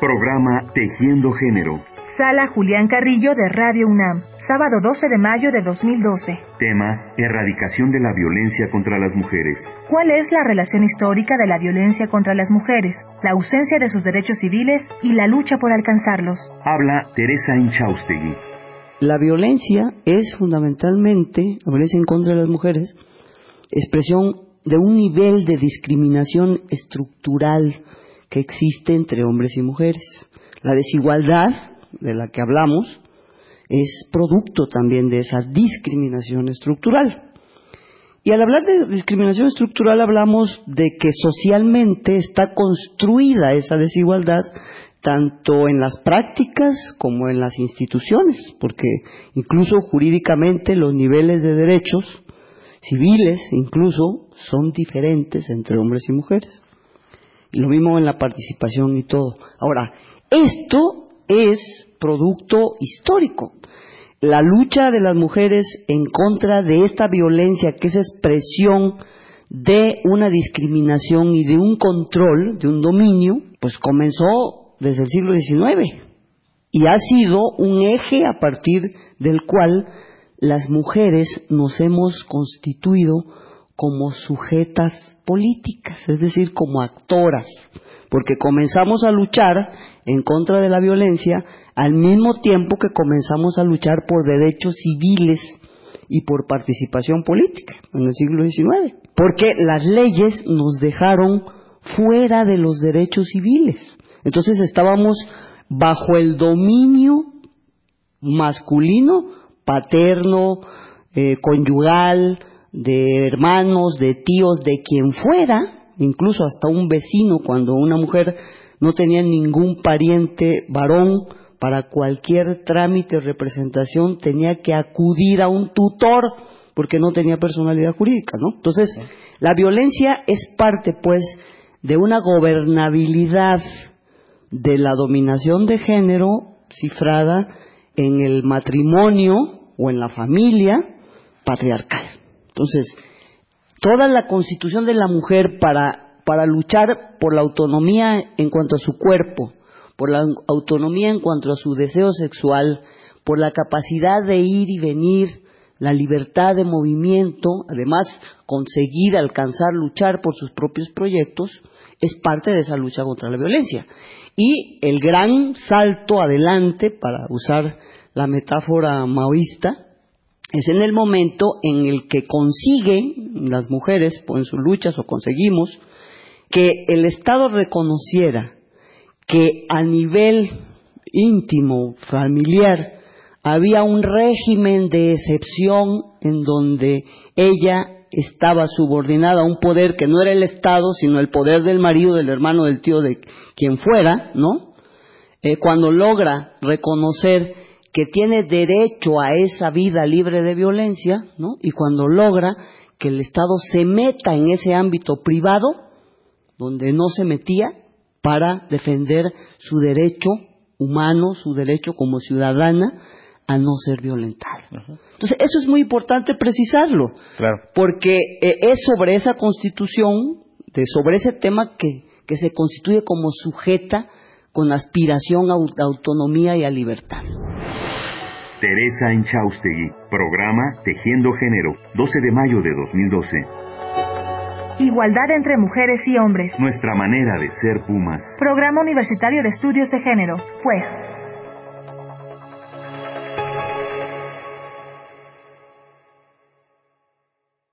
Programa Tejiendo Género. Sala Julián Carrillo de Radio UNAM, sábado 12 de mayo de 2012. Tema, erradicación de la violencia contra las mujeres. ¿Cuál es la relación histórica de la violencia contra las mujeres, la ausencia de sus derechos civiles y la lucha por alcanzarlos? Habla Teresa Inchaustegui. La violencia es fundamentalmente, la violencia en contra de las mujeres, expresión de un nivel de discriminación estructural que existe entre hombres y mujeres. La desigualdad de la que hablamos es producto también de esa discriminación estructural. Y al hablar de discriminación estructural hablamos de que socialmente está construida esa desigualdad tanto en las prácticas como en las instituciones, porque incluso jurídicamente los niveles de derechos civiles incluso son diferentes entre hombres y mujeres. Lo mismo en la participación y todo. Ahora, esto es producto histórico. La lucha de las mujeres en contra de esta violencia, que es expresión de una discriminación y de un control, de un dominio, pues comenzó desde el siglo XIX y ha sido un eje a partir del cual las mujeres nos hemos constituido como sujetas políticas, es decir, como actoras, porque comenzamos a luchar en contra de la violencia al mismo tiempo que comenzamos a luchar por derechos civiles y por participación política en el siglo XIX, porque las leyes nos dejaron fuera de los derechos civiles. Entonces estábamos bajo el dominio masculino, paterno, eh, conyugal, de hermanos, de tíos, de quien fuera, incluso hasta un vecino, cuando una mujer no tenía ningún pariente varón, para cualquier trámite o representación tenía que acudir a un tutor porque no tenía personalidad jurídica, ¿no? Entonces, la violencia es parte, pues, de una gobernabilidad de la dominación de género cifrada en el matrimonio o en la familia patriarcal. Entonces, toda la constitución de la mujer para, para luchar por la autonomía en cuanto a su cuerpo, por la autonomía en cuanto a su deseo sexual, por la capacidad de ir y venir, la libertad de movimiento, además conseguir, alcanzar, luchar por sus propios proyectos, es parte de esa lucha contra la violencia. Y el gran salto adelante, para usar la metáfora maoísta, es en el momento en el que consiguen las mujeres, en sus luchas o conseguimos, que el Estado reconociera que a nivel íntimo, familiar, había un régimen de excepción en donde ella estaba subordinada a un poder que no era el Estado, sino el poder del marido, del hermano, del tío, de quien fuera, ¿no? Eh, cuando logra reconocer que tiene derecho a esa vida libre de violencia, ¿no? Y cuando logra que el Estado se meta en ese ámbito privado, donde no se metía, para defender su derecho humano, su derecho como ciudadana a no ser violentada. Entonces, eso es muy importante precisarlo, porque eh, es sobre esa constitución, de, sobre ese tema que, que se constituye como sujeta con aspiración a autonomía y a libertad. Teresa Enchaustegui, programa Tejiendo Género, 12 de mayo de 2012. Igualdad entre mujeres y hombres. Nuestra manera de ser Pumas. Programa Universitario de Estudios de Género, pues.